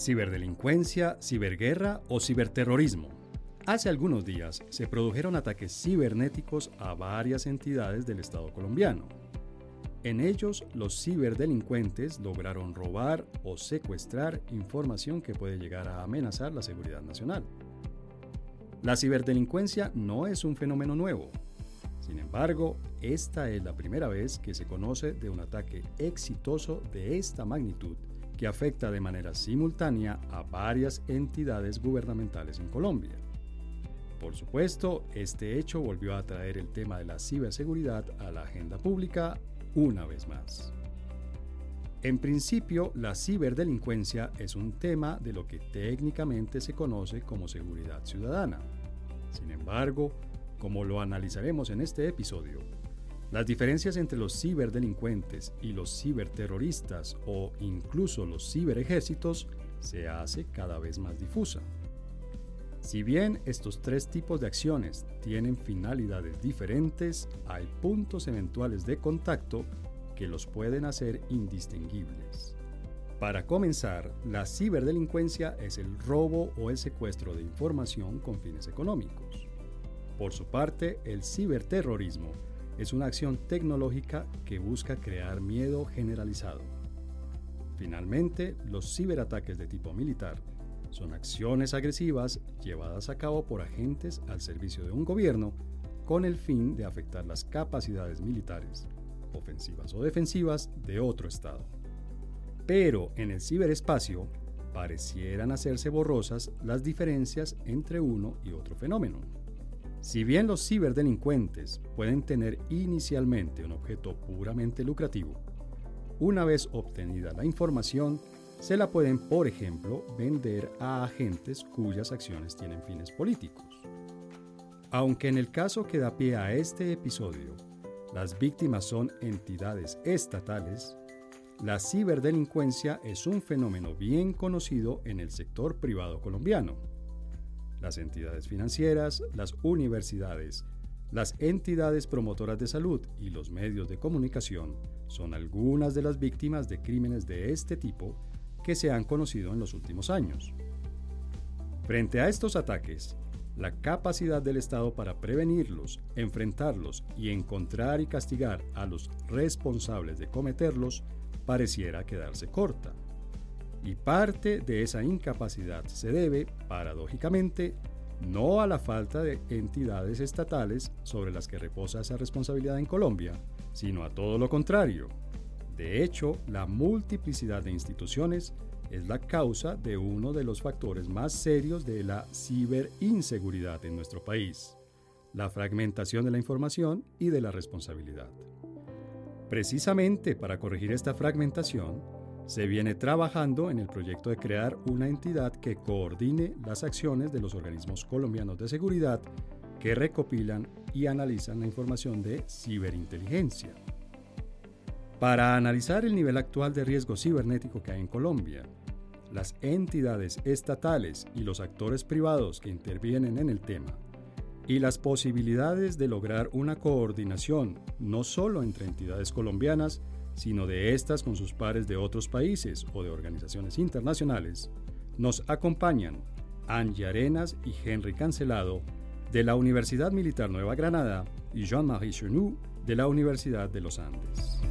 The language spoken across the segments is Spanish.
Ciberdelincuencia, ciberguerra o ciberterrorismo. Hace algunos días se produjeron ataques cibernéticos a varias entidades del Estado colombiano. En ellos, los ciberdelincuentes lograron robar o secuestrar información que puede llegar a amenazar la seguridad nacional. La ciberdelincuencia no es un fenómeno nuevo. Sin embargo, esta es la primera vez que se conoce de un ataque exitoso de esta magnitud que afecta de manera simultánea a varias entidades gubernamentales en Colombia. Por supuesto, este hecho volvió a traer el tema de la ciberseguridad a la agenda pública una vez más. En principio, la ciberdelincuencia es un tema de lo que técnicamente se conoce como seguridad ciudadana. Sin embargo, como lo analizaremos en este episodio, las diferencias entre los ciberdelincuentes y los ciberterroristas o incluso los ciberejércitos se hace cada vez más difusa. Si bien estos tres tipos de acciones tienen finalidades diferentes, hay puntos eventuales de contacto que los pueden hacer indistinguibles. Para comenzar, la ciberdelincuencia es el robo o el secuestro de información con fines económicos. Por su parte, el ciberterrorismo es una acción tecnológica que busca crear miedo generalizado. Finalmente, los ciberataques de tipo militar son acciones agresivas llevadas a cabo por agentes al servicio de un gobierno con el fin de afectar las capacidades militares, ofensivas o defensivas, de otro Estado. Pero en el ciberespacio parecieran hacerse borrosas las diferencias entre uno y otro fenómeno. Si bien los ciberdelincuentes pueden tener inicialmente un objeto puramente lucrativo, una vez obtenida la información, se la pueden, por ejemplo, vender a agentes cuyas acciones tienen fines políticos. Aunque en el caso que da pie a este episodio, las víctimas son entidades estatales, la ciberdelincuencia es un fenómeno bien conocido en el sector privado colombiano las entidades financieras, las universidades, las entidades promotoras de salud y los medios de comunicación son algunas de las víctimas de crímenes de este tipo que se han conocido en los últimos años. Frente a estos ataques, la capacidad del Estado para prevenirlos, enfrentarlos y encontrar y castigar a los responsables de cometerlos pareciera quedarse corta. Y parte de esa incapacidad se debe, paradójicamente, no a la falta de entidades estatales sobre las que reposa esa responsabilidad en Colombia, sino a todo lo contrario. De hecho, la multiplicidad de instituciones es la causa de uno de los factores más serios de la ciberinseguridad en nuestro país, la fragmentación de la información y de la responsabilidad. Precisamente para corregir esta fragmentación, se viene trabajando en el proyecto de crear una entidad que coordine las acciones de los organismos colombianos de seguridad que recopilan y analizan la información de ciberinteligencia. Para analizar el nivel actual de riesgo cibernético que hay en Colombia, las entidades estatales y los actores privados que intervienen en el tema, y las posibilidades de lograr una coordinación no solo entre entidades colombianas, sino de estas con sus pares de otros países o de organizaciones internacionales, nos acompañan Angie Arenas y Henry Cancelado de la Universidad Militar Nueva Granada y Jean-Marie Chenou de la Universidad de los Andes.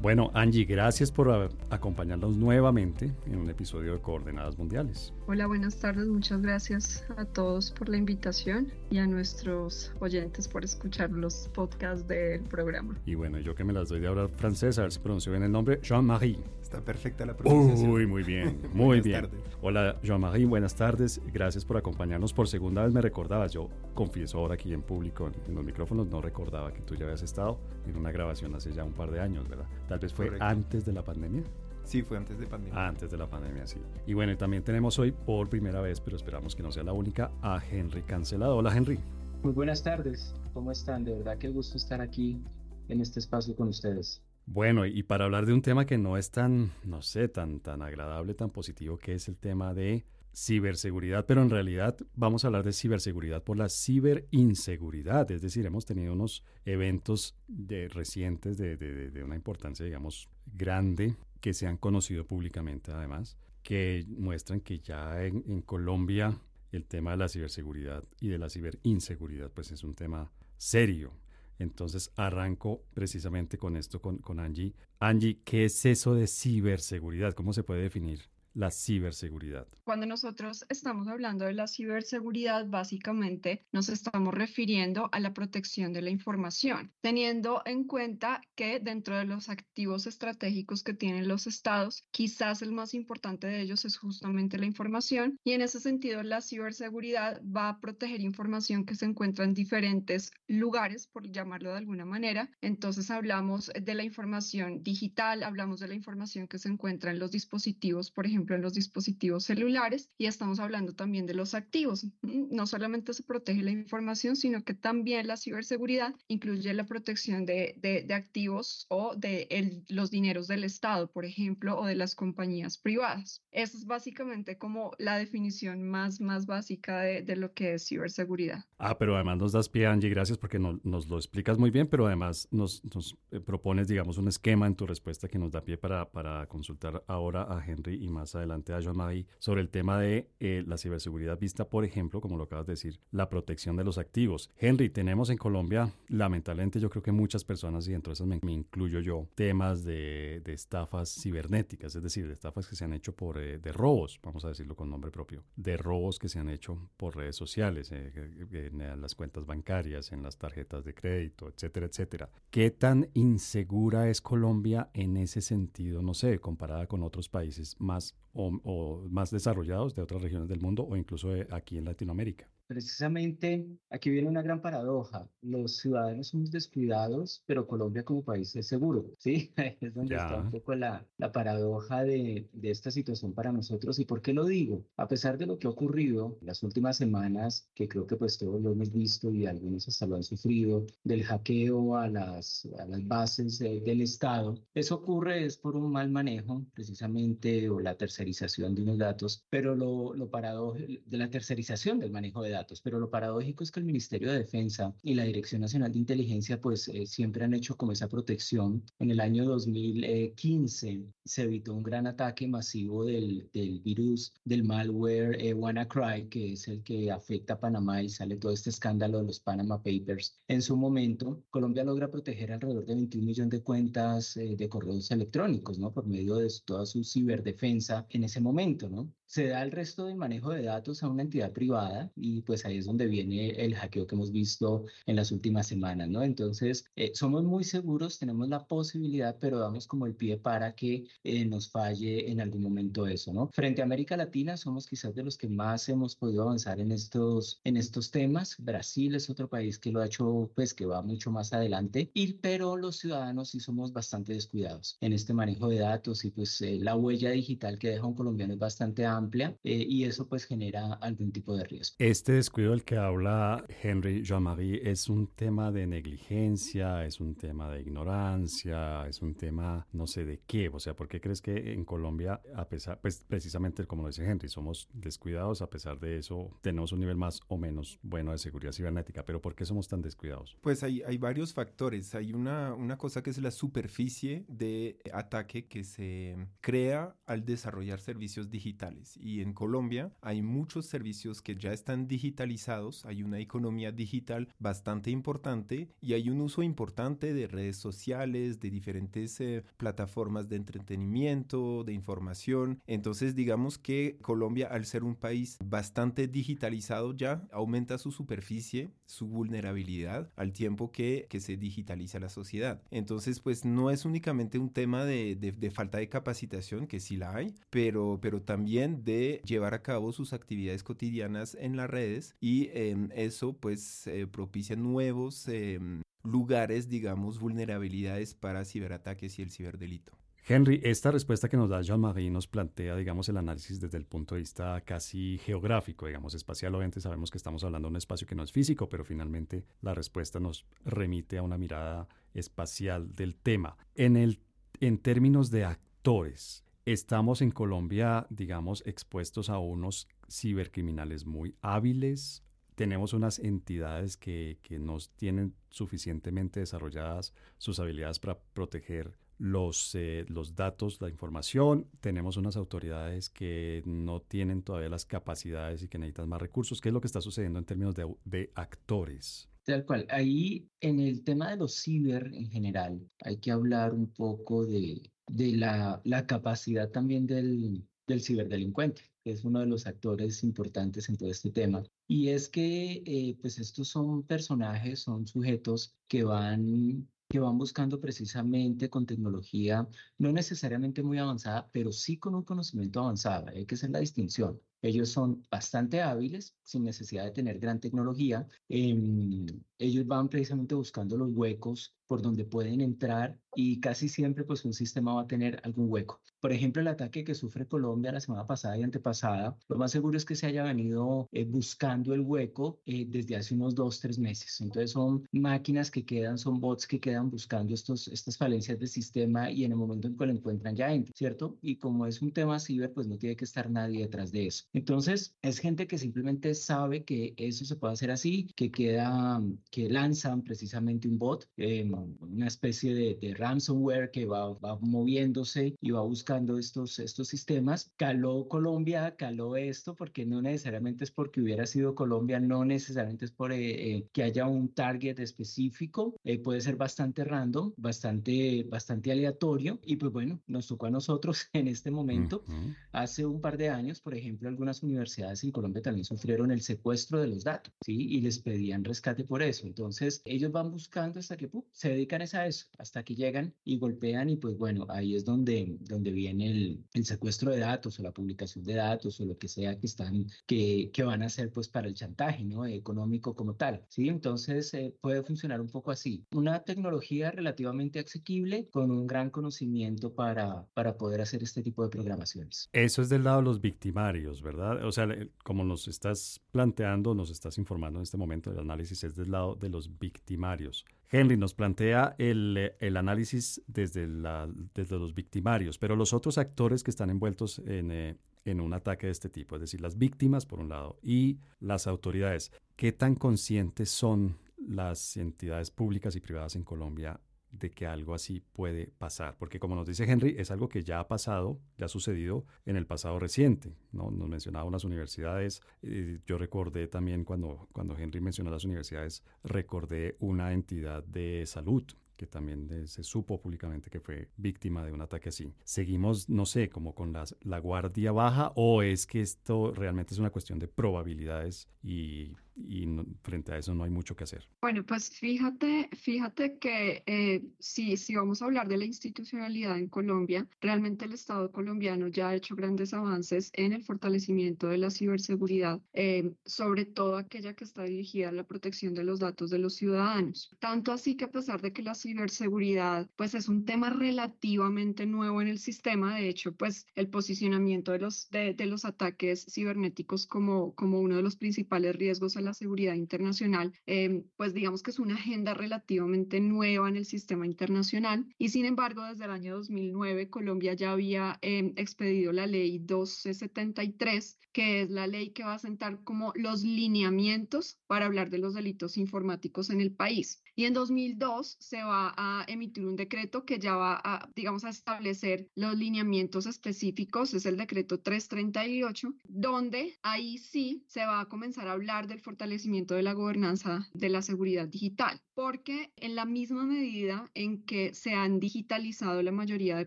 Bueno, Angie, gracias por acompañarnos nuevamente en un episodio de Coordenadas Mundiales. Hola, buenas tardes. Muchas gracias a todos por la invitación y a nuestros oyentes por escuchar los podcasts del programa. Y bueno, yo que me las doy de hablar francés, a ver si pronuncio bien el nombre, Jean-Marie. Está perfecta la pronunciación. Uy, muy bien, muy bien. Hola, Jean-Marie, buenas tardes. Gracias por acompañarnos por segunda vez. Me recordabas, yo confieso ahora aquí en público, en los micrófonos, no recordaba que tú ya habías estado en una grabación hace ya un par de años, ¿verdad? Tal vez fue antes de la pandemia. Sí, fue antes de pandemia. Antes de la pandemia, sí. Y bueno, también tenemos hoy por primera vez, pero esperamos que no sea la única, a Henry Cancelado. Hola, Henry. Muy buenas tardes. ¿Cómo están? De verdad qué gusto estar aquí en este espacio con ustedes. Bueno, y para hablar de un tema que no es tan, no sé, tan, tan agradable, tan positivo, que es el tema de ciberseguridad, pero en realidad vamos a hablar de ciberseguridad por la ciberinseguridad, es decir, hemos tenido unos eventos de, recientes de, de, una importancia, digamos, grande que se han conocido públicamente además, que muestran que ya en, en Colombia el tema de la ciberseguridad y de la ciberinseguridad pues es un tema serio. Entonces arranco precisamente con esto con, con Angie. Angie, ¿qué es eso de ciberseguridad? ¿Cómo se puede definir? La ciberseguridad? Cuando nosotros estamos hablando de la ciberseguridad, básicamente nos estamos refiriendo a la protección de la información, teniendo en cuenta que dentro de los activos estratégicos que tienen los estados, quizás el más importante de ellos es justamente la información y en ese sentido la ciberseguridad va a proteger información que se encuentra en diferentes lugares, por llamarlo de alguna manera. Entonces hablamos de la información digital, hablamos de la información que se encuentra en los dispositivos, por ejemplo, en los dispositivos celulares y estamos hablando también de los activos. No solamente se protege la información, sino que también la ciberseguridad incluye la protección de, de, activos o de los dineros del Estado, por ejemplo, o de las compañías privadas. Esa es básicamente como la definición más, más básica de, de lo que es ciberseguridad. Ah, pero además nos das pie, Angie, gracias porque nos lo explicas muy bien, pero además nos, nos eh, propones, digamos, un esquema en tu respuesta que nos da pie para, para consultar ahora a Henry y más adelante a Jean-Marie sobre el tema de eh, la ciberseguridad vista, por ejemplo, como lo acabas de decir, la protección de los activos. Henry, tenemos en Colombia, lamentablemente yo creo que muchas personas, y entre esas me, incluyo yo, temas de, estafas cibernéticas, es decir, de estafas que se han hecho por, eh, de robos, vamos a decirlo con nombre propio, de robos que se han hecho por redes sociales, eh, en las cuentas bancarias, en las tarjetas de crédito, etcétera, etcétera. ¿Qué tan insegura es Colombia en ese sentido, no sé, comparada con otros países más o, más desarrollados de otras regiones del mundo o incluso aquí en Latinoamérica. Precisamente aquí viene una gran paradoja. Los ciudadanos somos descuidados, pero Colombia como país es seguro. Sí, es donde está un poco la, la paradoja de, de, esta situación para nosotros. ¿Y por qué lo digo? A pesar de lo que ha ocurrido en las últimas semanas, que creo que pues todos lo hemos visto y algunos hasta lo han sufrido, del hackeo a las, a las bases del Estado, eso ocurre es por un mal manejo, precisamente, o la tercerización de unos datos, pero lo, lo paradójico de la tercerización del manejo de datos pero lo paradójico es que el Ministerio de Defensa y la Dirección Nacional de Inteligencia pues eh, siempre han hecho como esa protección. En el año 2015 se evitó un gran ataque masivo del, del virus del malware eh, WannaCry, que es el que afecta a Panamá y sale todo este escándalo de los Panama Papers. En su momento, Colombia logra proteger alrededor de 21 millones de cuentas eh, de correos electrónicos, ¿no? Por medio de toda su ciberdefensa en ese momento, ¿no? Se da el resto del manejo de datos a una entidad privada y pues ahí es donde viene el hackeo que hemos visto en las últimas semanas, ¿no? Entonces, eh, somos muy seguros, tenemos la posibilidad, pero damos como el pie para que eh, nos falle en algún momento eso, ¿no? Frente a América Latina, somos quizás de los que más hemos podido avanzar en estos, en estos temas. Brasil es otro país que lo ha hecho, pues que va mucho más adelante, y, pero los ciudadanos sí somos bastante descuidados en este manejo de datos y pues eh, la huella digital que deja un colombiano es bastante amplia y eso pues genera algún tipo de riesgo. Este descuido del que habla Henry Jean-Marie es un tema de negligencia, es un tema de ignorancia, es un tema no sé de qué. O sea, ¿por qué crees que en Colombia, a pesar, pues precisamente como lo dice Henry, somos descuidados, a pesar de eso tenemos un nivel más o menos bueno de seguridad cibernética? Pero ¿por qué somos tan descuidados? Pues hay, hay varios factores. Hay una, una cosa que es la superficie de ataque que se crea al desarrollar servicios digitales. Y en Colombia hay muchos servicios que ya están digitalizados hay una economía digital bastante importante y hay un uso importante de redes sociales, de diferentes eh, plataformas de entretenimiento, de información. Entonces digamos que Colombia, al ser un país bastante digitalizado ya, aumenta su superficie, su vulnerabilidad al tiempo que, que se digitaliza la sociedad. Entonces pues no es únicamente un tema de, de, falta de capacitación, que sí la hay, pero, pero también de llevar a cabo sus actividades cotidianas en las redes y em, eso pues eh, propicia nuevos em, lugares, digamos, vulnerabilidades para ciberataques y el ciberdelito. Henry, esta respuesta que nos da Jean-Marie nos plantea, digamos, el análisis desde el punto de vista casi geográfico, digamos, espacial. Obviamente sabemos que estamos hablando de un espacio que no es físico, pero finalmente la respuesta nos remite a una mirada espacial del tema. En, el, en términos de actores, estamos en Colombia, digamos, expuestos a unos cibercriminales muy hábiles. Tenemos unas entidades que, que nos tienen suficientemente desarrolladas sus habilidades para proteger los, eh, los datos, la información. Tenemos unas autoridades que no tienen todavía las capacidades y que necesitan más recursos. ¿Qué es lo que está sucediendo en términos de, de actores? Tal cual. Ahí, en el tema de los ciber en general, hay que hablar un poco de, de la, la capacidad también del, del ciberdelincuente, que es uno de los actores importantes en todo este tema. Y es que, eh, pues estos son personajes, son sujetos que van que van buscando precisamente con tecnología no necesariamente muy avanzada, pero sí con un conocimiento avanzado. Hay que hacer la distinción. Ellos son bastante hábiles, sin necesidad de tener gran tecnología. Em, ellos van precisamente buscando los huecos por donde pueden entrar y casi siempre pues un sistema va a tener algún hueco. Por ejemplo, el ataque que sufre Colombia la semana pasada y antepasada, lo más seguro es que se haya venido eh, buscando el hueco eh, desde hace unos dos, tres meses. Entonces son máquinas que quedan, son bots que quedan buscando estos, estas falencias del sistema y en el momento en que lo encuentran ya entran, ¿cierto? Y como es un tema ciber, pues no tiene que estar nadie detrás de eso. Entonces es gente que simplemente sabe que eso se puede hacer así, que queda, que lanzan precisamente un bot. Eh, una especie de, ransomware que va, va, moviéndose y va buscando estos, estos sistemas. Caló Colombia, caló esto, porque no necesariamente es porque hubiera sido Colombia, no necesariamente es por eh, eh, que haya un target específico, eh, puede ser bastante random, bastante, bastante aleatorio. Y pues bueno, nos tocó a nosotros en este momento. Hace un par de años, por ejemplo, algunas universidades en Colombia también sufrieron el secuestro de los datos, ¿sí? Y les pedían rescate por eso. Entonces, ellos van buscando hasta que se se dedican a eso, hasta que llegan y golpean y pues bueno, ahí es donde, donde viene el, el secuestro de datos o la publicación de datos o lo que sea que están, que, que van a hacer pues para el chantaje, ¿no? Económico como tal, ¿sí? Entonces eh, puede funcionar un poco así. Una tecnología relativamente asequible con un gran conocimiento para, para poder hacer este tipo de programaciones. Eso es del lado de los victimarios, ¿verdad? O sea, como nos estás planteando, nos estás informando en este momento, el análisis es del lado de los victimarios. Henry nos plantea el, el análisis desde, la, desde, los victimarios, pero los otros actores que están envueltos en, eh, en un ataque de este tipo, es decir, las víctimas por un lado y las autoridades, ¿qué tan conscientes son las entidades públicas y privadas en Colombia de que algo así puede pasar, porque como nos dice Henry, es algo que ya ha pasado, ya ha sucedido en el pasado reciente, ¿no? Nos mencionaba unas universidades, eh, yo recordé también cuando, cuando Henry mencionó las universidades, recordé una entidad de salud que también se supo públicamente que fue víctima de un ataque así. Seguimos, no sé, como con las, la guardia baja o es que esto realmente es una cuestión de probabilidades y y frente a eso no hay mucho que hacer. Bueno, pues fíjate, fíjate que eh, si, si vamos a hablar de la institucionalidad en Colombia, realmente el Estado colombiano ya ha hecho grandes avances en el fortalecimiento de la ciberseguridad, eh, sobre todo aquella que está dirigida a la protección de los datos de los ciudadanos. Tanto así que a pesar de que la ciberseguridad pues es un tema relativamente nuevo en el sistema, de hecho pues el posicionamiento de los, de, de los ataques cibernéticos como, como uno de los principales riesgos a la seguridad internacional, em, pues digamos que es una agenda relativamente nueva en el sistema internacional y sin embargo desde el año 2009 Colombia ya había em, expedido la ley 1273, que es la ley que va a sentar como los lineamientos para hablar de los delitos informáticos en el país. Y en 2002 se va a emitir un decreto que ya va a, digamos, a establecer los lineamientos específicos, es el decreto 338, donde ahí sí se va a comenzar a hablar del fortalecimiento de la gobernanza de la seguridad digital, porque en la misma medida en que se han digitalizado la mayoría de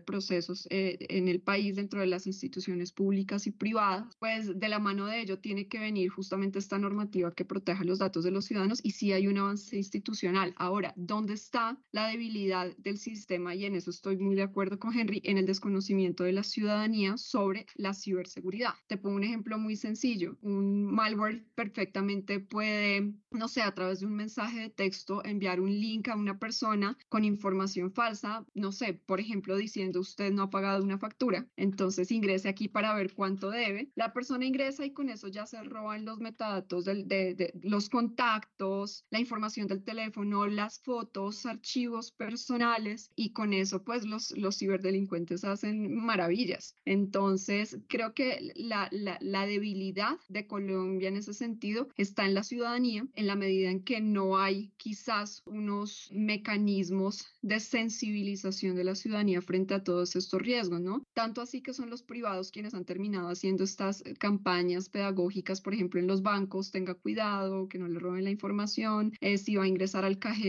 procesos eh, en el país dentro de las instituciones públicas y privadas, pues de la mano de ello tiene que venir justamente esta normativa que proteja los datos de los ciudadanos y sí hay un avance institucional. Ahora, ¿dónde está la debilidad del sistema? Y en eso estoy muy de acuerdo con Henry, en el desconocimiento de la ciudadanía sobre la ciberseguridad. Te pongo un ejemplo muy sencillo, un malware perfectamente puede, no sé, a través de un mensaje de texto enviar un link a una persona con información falsa, no sé, por ejemplo, diciendo usted no ha pagado una factura, entonces ingrese aquí para ver cuánto debe. La persona ingresa y con eso ya se roban los metadatos de, de los contactos, la información del teléfono, las fotos, archivos personales y con eso pues los, los ciberdelincuentes hacen maravillas. Entonces, creo que la, la, la debilidad de Colombia en ese sentido está en la ciudadanía, en la medida en que no hay quizás unos mecanismos de sensibilización de la ciudadanía frente a todos estos riesgos, ¿no? Tanto así que son los privados quienes han terminado haciendo estas campañas pedagógicas, por ejemplo, en los bancos, tenga cuidado, que no le roben la información, eh, si va a ingresar al cajero,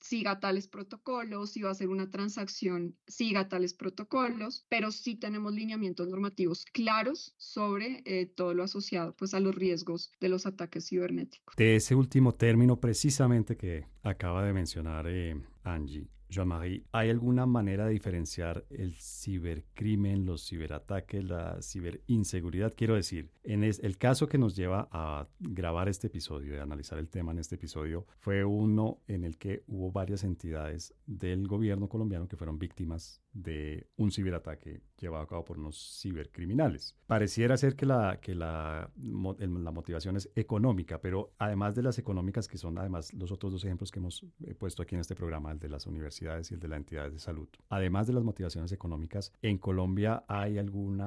siga tales protocolos, si va a hacer una transacción, siga tales protocolos, pero sí tenemos lineamientos normativos claros sobre eh, todo lo asociado pues a los riesgos de los ataques cibernéticos. De ese último término precisamente que acaba de mencionar eh, Angie, Jean-Marie, ¿hay alguna manera de diferenciar el cibercrimen, los ciberataques, la ciberinseguridad? Quiero decir, en el caso que nos lleva a grabar este episodio, de analizar el tema en este episodio, fue uno en el que hubo varias entidades del gobierno colombiano que fueron víctimas de un ciberataque llevado a cabo por unos cibercriminales. Pareciera ser que la, que la, la motivación es económica, pero además de las económicas, que son además los otros dos ejemplos que hemos eh, puesto aquí en este programa, el de las universidades y el de las entidades de salud, además de las motivaciones económicas, ¿en Colombia hay algún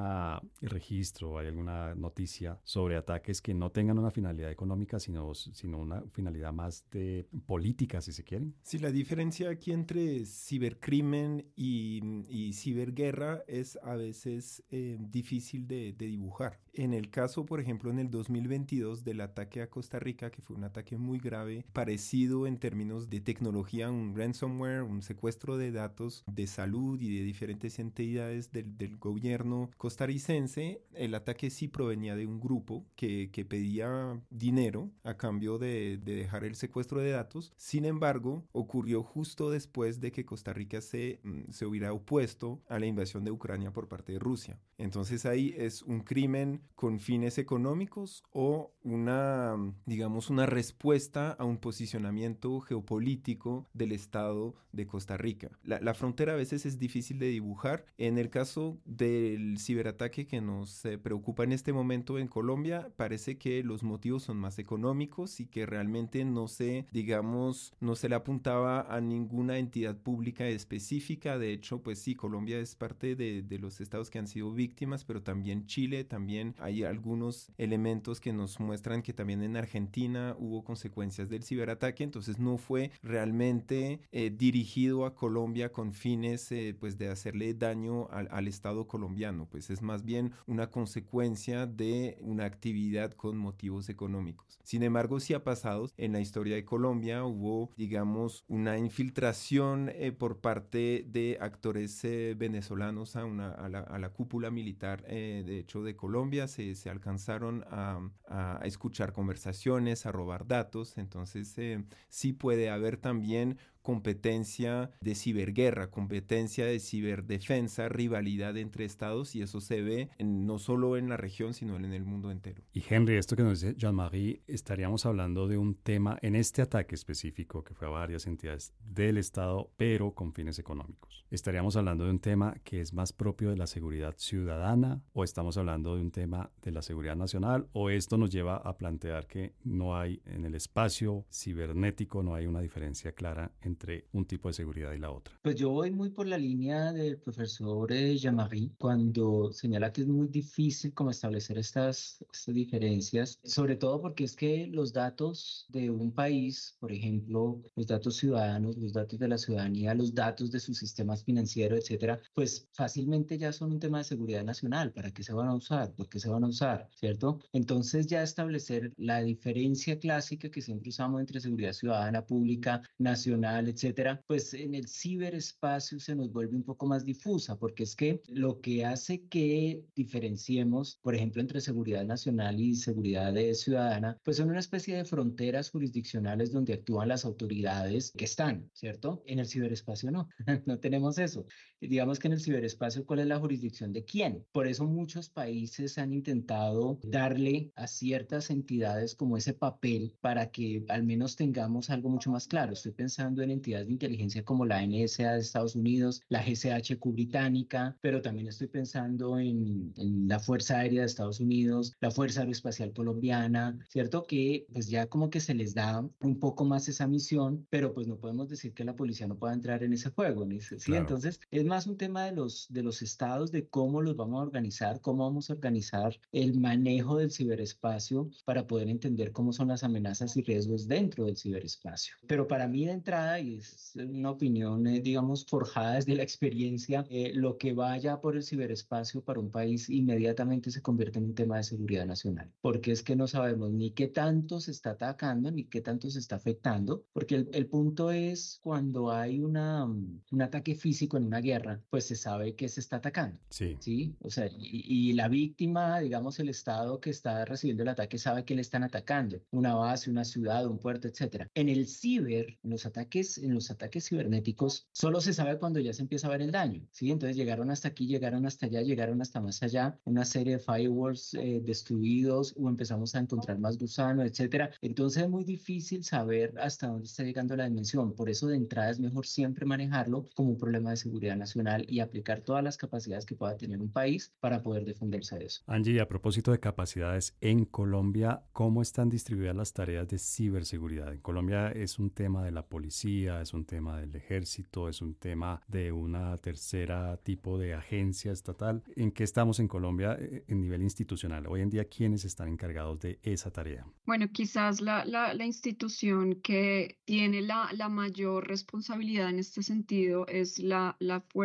registro, hay alguna noticia sobre ataques que no tengan una finalidad económica, sino, sino una finalidad más de política, si se quieren? Sí, la diferencia aquí entre cibercrimen y y ciberguerra es a veces eh, difícil de, dibujar. En el caso, por ejemplo, en el 2022 del ataque a Costa Rica, que fue un ataque muy grave, parecido en términos de tecnología, un ransomware, un secuestro de datos de salud y de diferentes entidades del, gobierno costarricense, el ataque sí provenía de un grupo que, pedía dinero a cambio de, de dejar el secuestro de datos. Sin embargo, ocurrió justo después de que Costa Rica se, mm, se hubiera opuesto a la invasión de Ucrania por parte de Rusia. Entonces ahí es un crimen con fines económicos o una, digamos, una respuesta a un posicionamiento geopolítico del Estado de Costa Rica. La, frontera a veces es difícil de dibujar. En el caso del ciberataque que nos eh, preocupa en este momento en Colombia, parece que los motivos son más económicos y que realmente no se, digamos, no se le apuntaba a ninguna entidad pública específica. De hecho, pues sí, Colombia es parte de, de los estados que han sido víctimas, pero también Chile, también hay algunos elementos que nos muestran que también en Argentina hubo consecuencias del ciberataque, entonces no fue realmente eh, dirigido a Colombia con fines eh, pues de hacerle daño al, al, Estado colombiano, pues es más bien una consecuencia de una actividad con motivos económicos. Sin embargo, sí ha pasado en la historia de Colombia, hubo digamos una infiltración eh, por parte de actores venezolanos a, una, a, la, a, la, cúpula militar de hecho de Colombia, se, alcanzaron a, a, escuchar conversaciones, a robar datos, entonces eh, sí puede haber también competencia de ciberguerra, competencia de ciberdefensa, rivalidad entre estados y eso se ve no solo en la región, sino en el mundo entero. Y Henry, esto que nos dice Jean-Marie, estaríamos hablando de un tema en este ataque específico que fue a varias entidades del estado, pero con fines económicos. ¿Estaríamos hablando de un tema que es más propio de la seguridad ciudadana o estamos hablando de un tema de la seguridad nacional o esto nos lleva a plantear que no hay en el espacio cibernético, no hay una diferencia clara en entre un tipo de seguridad y la otra? Pues yo voy muy por la línea del profesor eh, Jean-Marie cuando señala que es muy difícil como establecer estas, estas diferencias, sobre todo porque es que los datos de un país, por ejemplo, los datos ciudadanos, los datos de la ciudadanía, los datos de sus sistemas financieros, etcétera, pues fácilmente ya son un tema de seguridad nacional. ¿Para qué se van a usar? ¿Por qué se van a usar? ¿Cierto? Entonces ya establecer la diferencia clásica que siempre usamos entre seguridad ciudadana, pública, nacional, etcétera, pues en el ciberespacio se nos vuelve un poco más difusa, porque es que lo que hace que diferenciemos, por ejemplo, entre seguridad nacional y seguridad ciudadana, pues son una especie de fronteras jurisdiccionales donde actúan las autoridades que están, ¿cierto? En el ciberespacio no, no tenemos eso. Digamos que en el ciberespacio, ¿cuál es la jurisdicción de quién? Por eso muchos países han intentado darle a ciertas entidades como ese papel para que al menos tengamos algo mucho más claro. Estoy pensando en entidades de inteligencia como la NSA de Estados Unidos, la GCHQ británica, pero también estoy pensando en, en la Fuerza Aérea de Estados Unidos, la Fuerza Aeroespacial Colombiana, ¿cierto? Que pues ya como que se les da un poco más esa misión, pero pues no podemos decir que la policía no pueda entrar en ese juego, ¿sí? Entonces es más un tema de los, de los estados, de cómo los vamos a organizar, cómo vamos a organizar el manejo del ciberespacio para poder entender cómo son las amenazas y riesgos dentro del ciberespacio. Pero para mí de entrada, y es una opinión, eh, digamos, forjada desde la experiencia, eh, lo que vaya por el ciberespacio para un país inmediatamente se convierte en un tema de seguridad nacional, porque es que no sabemos ni qué tanto se está atacando ni qué tanto se está afectando, porque el, el punto es cuando hay una, un ataque físico en una guerra, pues se sabe que se está atacando. Sí. ¿sí? O sea, y, y la víctima, digamos, el Estado que está recibiendo el ataque sabe que le están atacando, una base, una ciudad, un puerto, etcétera. En el ciber, en los ataques, en los ataques cibernéticos, solo se sabe cuando ya se empieza a ver el daño, ¿sí? Entonces llegaron hasta aquí, llegaron hasta allá, llegaron hasta más allá, una serie de firewalls eh, destruidos o empezamos a encontrar más gusanos, etcétera. Entonces es muy difícil saber hasta dónde está llegando la dimensión. Por eso de entrada es mejor siempre manejarlo como un problema de seguridad nacional y aplicar todas las capacidades que pueda tener un país para poder defenderse de eso. Angie, a propósito de capacidades en Colombia, ¿cómo están distribuidas las tareas de ciberseguridad? En Colombia es un tema de la policía, es un tema del ejército, es un tema de una tercera tipo de agencia estatal. ¿En qué estamos en Colombia eh, en nivel institucional? Hoy en día, ¿quiénes están encargados de esa tarea? Bueno, quizás la, la, la institución que tiene la, la, mayor responsabilidad en este sentido es la, la Fuerza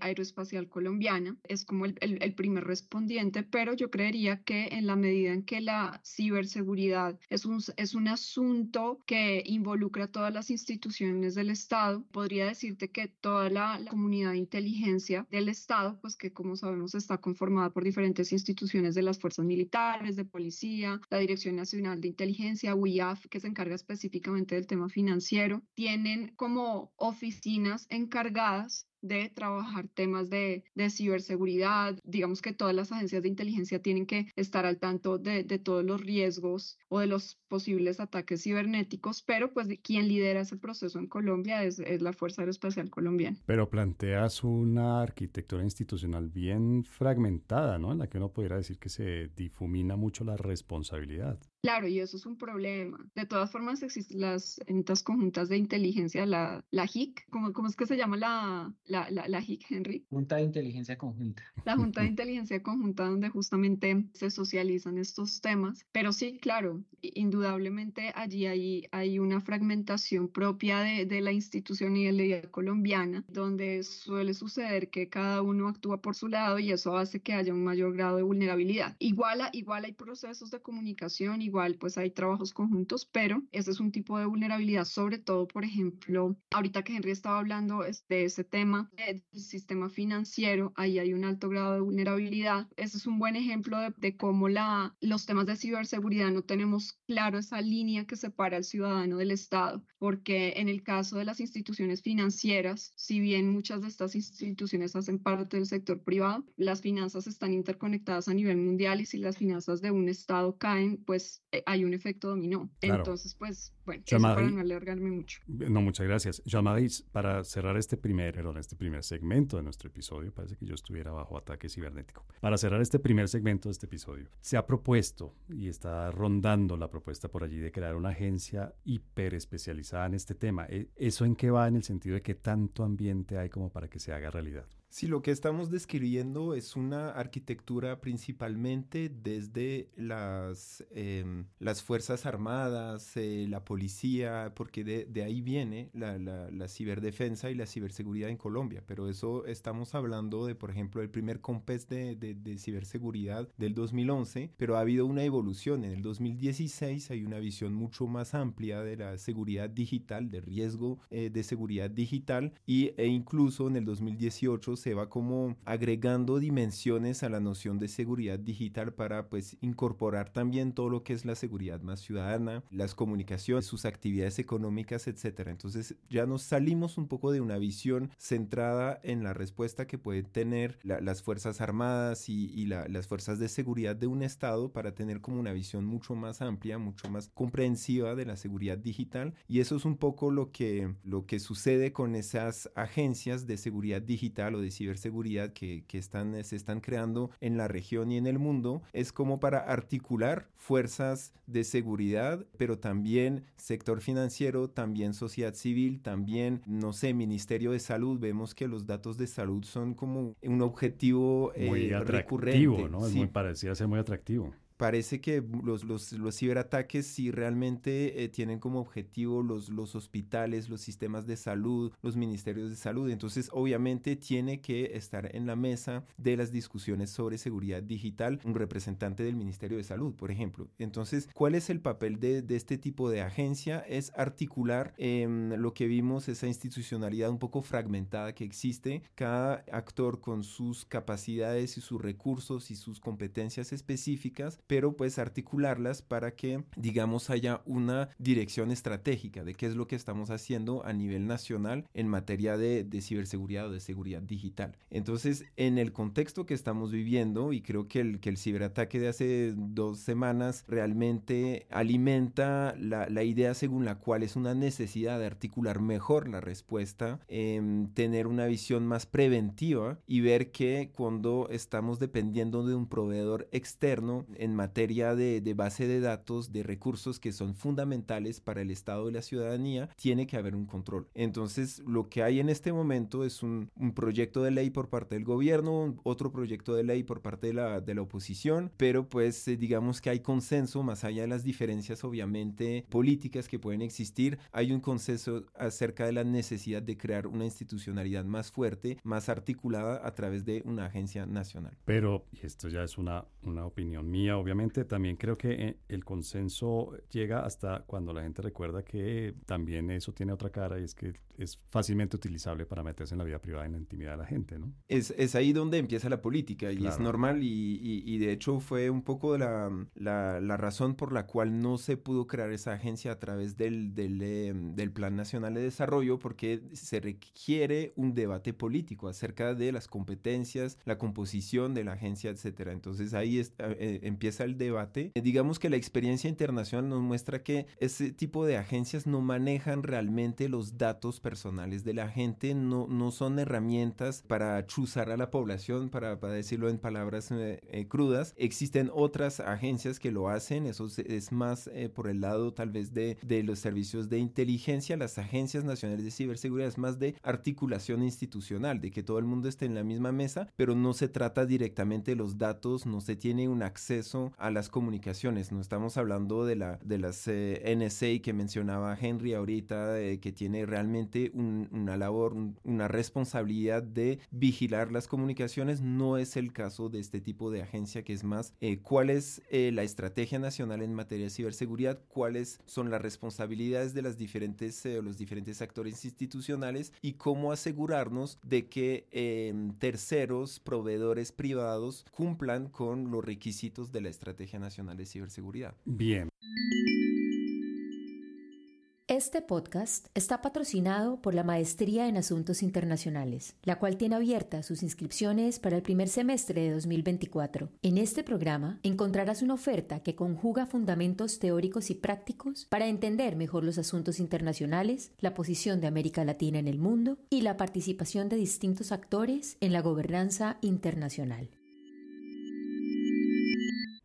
Aeroespacial Colombiana. Es como el, el, el primer respondiente, pero yo creería que en la medida en que la ciberseguridad es un, es un asunto que involucra a todas las instituciones del Estado, podría decirte que toda la, la, comunidad de inteligencia del Estado, pues que como sabemos está conformada por diferentes instituciones de las fuerzas militares, de policía, la Dirección Nacional de Inteligencia, UIAF, que se encarga específicamente del tema financiero, tienen como oficinas encargadas de trabajar temas de, de, ciberseguridad. Digamos que todas las agencias de inteligencia tienen que estar al tanto de, de, todos los riesgos o de los posibles ataques cibernéticos, pero pues quien lidera ese proceso en Colombia es, es la Fuerza Aeroespacial Colombiana. Pero planteas una arquitectura institucional bien fragmentada, ¿no? En la que uno pudiera decir que se difumina mucho la responsabilidad. Claro, y eso es un problema. De todas formas, existen las entes conjuntas de inteligencia, la, la HIC, ¿cómo, ¿cómo es que se llama la, la, la, la HIC, Henry? Junta de Inteligencia Conjunta. La Junta de Inteligencia Conjunta, donde justamente se socializan estos temas. Pero sí, claro, indudablemente allí hay, hay una fragmentación propia de, de la institución y de la idea colombiana, donde suele suceder que cada uno actúa por su lado y eso hace que haya un mayor grado de vulnerabilidad. Igual, igual hay procesos de comunicación, igual pues hay trabajos conjuntos, pero ese es un tipo de vulnerabilidad, sobre todo, por ejemplo, ahorita que Henry estaba hablando de ese tema del sistema financiero, ahí hay un alto grado de vulnerabilidad. Ese es un buen ejemplo de, de cómo la, los temas de ciberseguridad no tenemos claro esa línea que separa al ciudadano del Estado, porque en el caso de las instituciones financieras, si bien muchas de estas instituciones hacen parte del sector privado, las finanzas están interconectadas a nivel mundial y si las finanzas de un Estado caen, pues hay un efecto dominó. Claro. Entonces, pues, bueno, eso para no alargarme mucho. No, muchas gracias. jean para cerrar este primer, perdón, este primer segmento de nuestro episodio, parece que yo estuviera bajo ataque cibernético. Para cerrar este primer segmento de este episodio, se ha propuesto y está rondando la propuesta por allí de crear una agencia hiper especializada en este tema. ¿Eso en qué va en el sentido de que tanto ambiente hay como para que se haga realidad? Sí, lo que estamos describiendo es una arquitectura principalmente desde las, eh, las Fuerzas Armadas, eh, la policía, porque de, de ahí viene la, la, la, ciberdefensa y la ciberseguridad en Colombia. Pero eso estamos hablando de, por ejemplo, el primer COMPES de, de, de ciberseguridad del 2011, pero ha habido una evolución. En el 2016 hay una visión mucho más amplia de la seguridad digital, de riesgo eh, de seguridad digital, y, e incluso en el 2018 se va como agregando dimensiones a la noción de seguridad digital para pues incorporar también todo lo que es la seguridad más ciudadana, las comunicaciones, sus actividades económicas, etcétera. Entonces ya nos salimos un poco de una visión centrada en la respuesta que pueden tener las Fuerzas Armadas y, las fuerzas de seguridad de un Estado para tener como una visión mucho más amplia, mucho más comprensiva de la seguridad digital. Y eso es un poco lo que, lo que sucede con esas agencias de seguridad digital o de ciberseguridad que, que están, se están creando en la región y en el mundo. Es como para articular fuerzas de seguridad, pero también sector financiero, también sociedad civil, también, no sé, Ministerio de Salud. Vemos que los datos de salud son como un objetivo muy eh, recurrente. ¿no? Es muy parecido a ser muy atractivo parece que los, los, los ciberataques sí realmente eh, tienen como objetivo los, los hospitales, los sistemas de salud, los ministerios de salud. Entonces, obviamente tiene que estar en la mesa de las discusiones sobre seguridad digital un representante del Ministerio de Salud, por ejemplo. Entonces, ¿cuál es el papel de, de este tipo de agencia? Es articular em, lo que vimos, esa institucionalidad un poco fragmentada que existe, cada actor con sus capacidades y sus recursos y sus competencias específicas pero pues articularlas para que, digamos, haya una dirección estratégica de qué es lo que estamos haciendo a nivel nacional en materia de, ciberseguridad o de seguridad digital. Entonces, en el contexto que estamos viviendo, y creo que el, que el ciberataque de hace dos semanas realmente alimenta la, la idea según la cual es una necesidad de articular mejor la respuesta, tener una visión más preventiva y ver que cuando estamos dependiendo de un proveedor externo en materia de, base de datos, de recursos que son fundamentales para el Estado y la ciudadanía, tiene que haber un control. Entonces, lo que hay en este momento es un, proyecto de ley por parte del gobierno, otro proyecto de ley por parte de la, de la oposición, pero pues eh, digamos que hay consenso, más allá de las diferencias obviamente políticas que pueden existir, hay un consenso acerca de la necesidad de crear una institucionalidad más fuerte, más articulada a través de una agencia nacional. Pero, y esto ya es una, una opinión mía, obviamente, obviamente también creo que eh, el consenso llega hasta cuando la gente recuerda que también eso tiene otra cara y es que es fácilmente utilizable para meterse en la vida privada y en la intimidad de la gente, ¿no? Es, es ahí donde empieza la política y es normal y, y, de hecho fue un poco la, la, la, razón por la cual no se pudo crear esa agencia a través del, del, em, del Plan Nacional de Desarrollo porque se requiere un debate político acerca de las competencias, la composición de la agencia, etcétera. Entonces ahí eh, empieza el debate. Eh, digamos que la experiencia internacional nos muestra que ese tipo de agencias no manejan realmente los datos personales de la gente, no, no son herramientas para chuzar a la población, para, para decirlo en palabras eh, eh, crudas. Existen otras agencias que lo hacen, eso es, más por el lado tal vez de, de los servicios de inteligencia, las agencias nacionales de ciberseguridad es más de articulación institucional, de que todo el mundo esté en la misma mesa, pero no se trata directamente de los datos, no se tiene un acceso a las comunicaciones. No estamos hablando de, la, de las eh, NSA que mencionaba Henry ahorita, eh, que tiene realmente una labor, una responsabilidad de vigilar las comunicaciones. No es el caso de este tipo de agencia que es más eh, cuál es la estrategia nacional en materia de ciberseguridad, cuáles son las responsabilidades de las diferentes, los diferentes actores institucionales y cómo asegurarnos de que em, terceros, proveedores privados cumplan con los requisitos de la Estrategia Nacional de Ciberseguridad. Bien. Este podcast está patrocinado por la Maestría en Asuntos Internacionales, la cual tiene abiertas sus inscripciones para el primer semestre de 2024. En este programa encontrarás una oferta que conjuga fundamentos teóricos y prácticos para entender mejor los asuntos internacionales, la posición de América Latina en el mundo y la participación de distintos actores en la gobernanza internacional.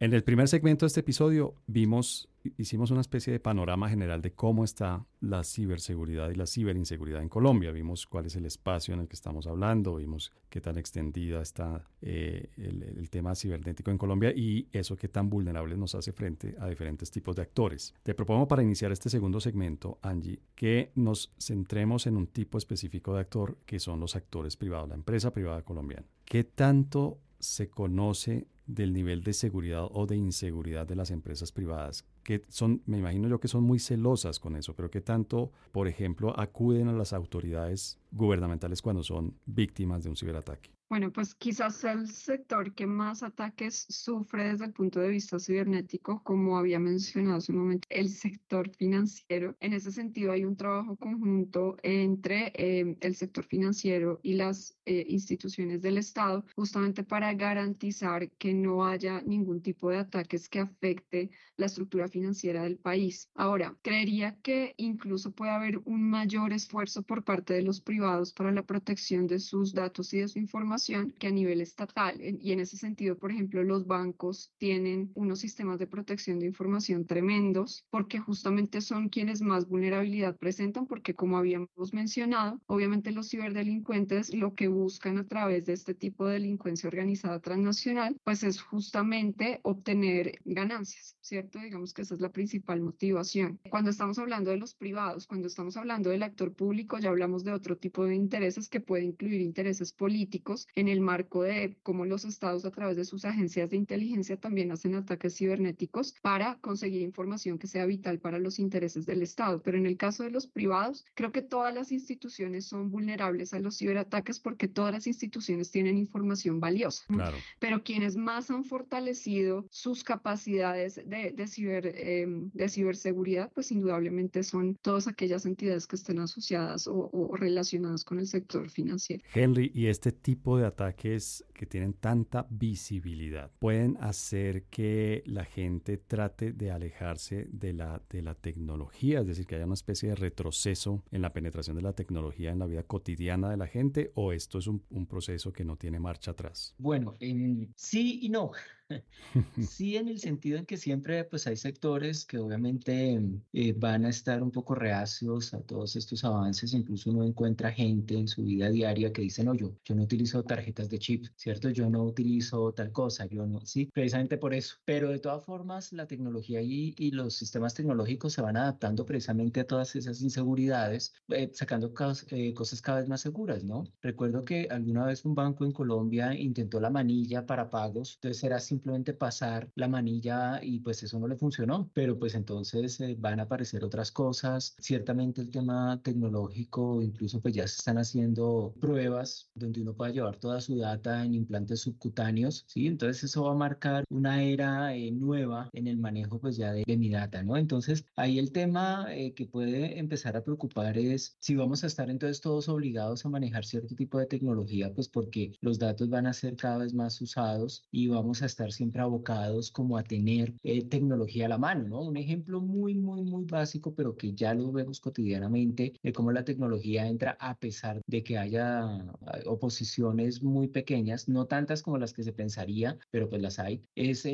En el primer segmento de este episodio vimos, hicimos una especie de panorama general de cómo está la ciberseguridad y la ciberinseguridad en Colombia. Vimos cuál es el espacio en el que estamos hablando, vimos qué tan extendida está eh, el, tema cibernético en Colombia y eso qué tan vulnerable nos hace frente a diferentes tipos de actores. Te propongo para iniciar este segundo segmento, Angie, que nos centremos en un tipo específico de actor que son los actores privados, la empresa privada colombiana. ¿Qué tanto se conoce del nivel de seguridad o de inseguridad de las empresas privadas? Que son, me imagino yo que son muy celosas con eso, pero que tanto, por ejemplo, acuden a las autoridades gubernamentales cuando son víctimas de un ciberataque. Bueno, pues quizás el sector que más ataques sufre desde el punto de vista cibernético, como había mencionado hace un momento, el sector financiero. En ese sentido, hay un trabajo conjunto entre eh, el sector financiero y las eh, instituciones del Estado, justamente para garantizar que no haya ningún tipo de ataques que afecte la estructura financiera del país. Ahora, creería que incluso puede haber un mayor esfuerzo por parte de los privados para la protección de sus datos y de su información que a nivel estatal. Y en ese sentido, por ejemplo, los bancos tienen unos sistemas de protección de información tremendos porque justamente son quienes más vulnerabilidad presentan porque como habíamos mencionado, obviamente los ciberdelincuentes lo que buscan a través de este tipo de delincuencia organizada transnacional, pues es justamente obtener ganancias, ¿cierto? Digamos que esa es la principal motivación. Cuando estamos hablando de los privados, cuando estamos hablando del actor público, ya hablamos de otro tipo de intereses que puede incluir intereses políticos en el marco de cómo los estados a través de sus agencias de inteligencia también hacen ataques cibernéticos para conseguir información que sea vital para los intereses del Estado. Pero en el caso de los privados, creo que todas las instituciones son vulnerables a los ciberataques porque todas las instituciones tienen información valiosa. Claro. Pero quienes más han fortalecido sus capacidades de, de, ciber, em, de ciberseguridad, pues indudablemente son todas aquellas entidades que estén asociadas o, o relacionadas con el sector financiero. Henry, ¿y este tipo de ataques que tienen tanta visibilidad pueden hacer que la gente trate de alejarse de la, de la tecnología, es decir, que haya una especie de retroceso en la penetración de la tecnología en la vida cotidiana de la gente o esto es un, un proceso que no tiene marcha atrás? Bueno, sí y no. Sí, en el sentido en que siempre pues hay sectores que obviamente eh, van a estar un poco reacios a todos estos avances, incluso uno encuentra gente en su vida diaria que dice, no, yo, yo no utilizo tarjetas de chip, ¿cierto? Yo no utilizo tal cosa, yo no, sí, precisamente por eso. Pero de todas formas, la tecnología y, y los sistemas tecnológicos se van adaptando precisamente a todas esas inseguridades, eh, sacando eh, cosas cada vez más seguras, ¿no? Recuerdo que alguna vez un banco en Colombia intentó la manilla para pagos, entonces era simplemente pasar la manilla y pues eso no le funcionó, pero pues entonces eh, van a aparecer otras cosas. Ciertamente el tema tecnológico, incluso pues ya se están haciendo pruebas donde uno pueda llevar toda su data en implantes subcutáneos, ¿sí? Entonces eso va a marcar una era eh, nueva en el manejo pues ya de, mi data, ¿no? Entonces ahí el tema eh, que puede empezar a preocupar es si vamos a estar entonces todos obligados a manejar cierto tipo de tecnología, pues porque los datos van a ser cada vez más usados y vamos a estar siempre abocados como a tener eh, tecnología a la mano, ¿no? Un ejemplo muy, muy, muy básico, pero que ya lo vemos cotidianamente, de cómo la tecnología entra a pesar de que haya ah, oposiciones muy pequeñas, no tantas como las que se pensaría, pero pues las hay, es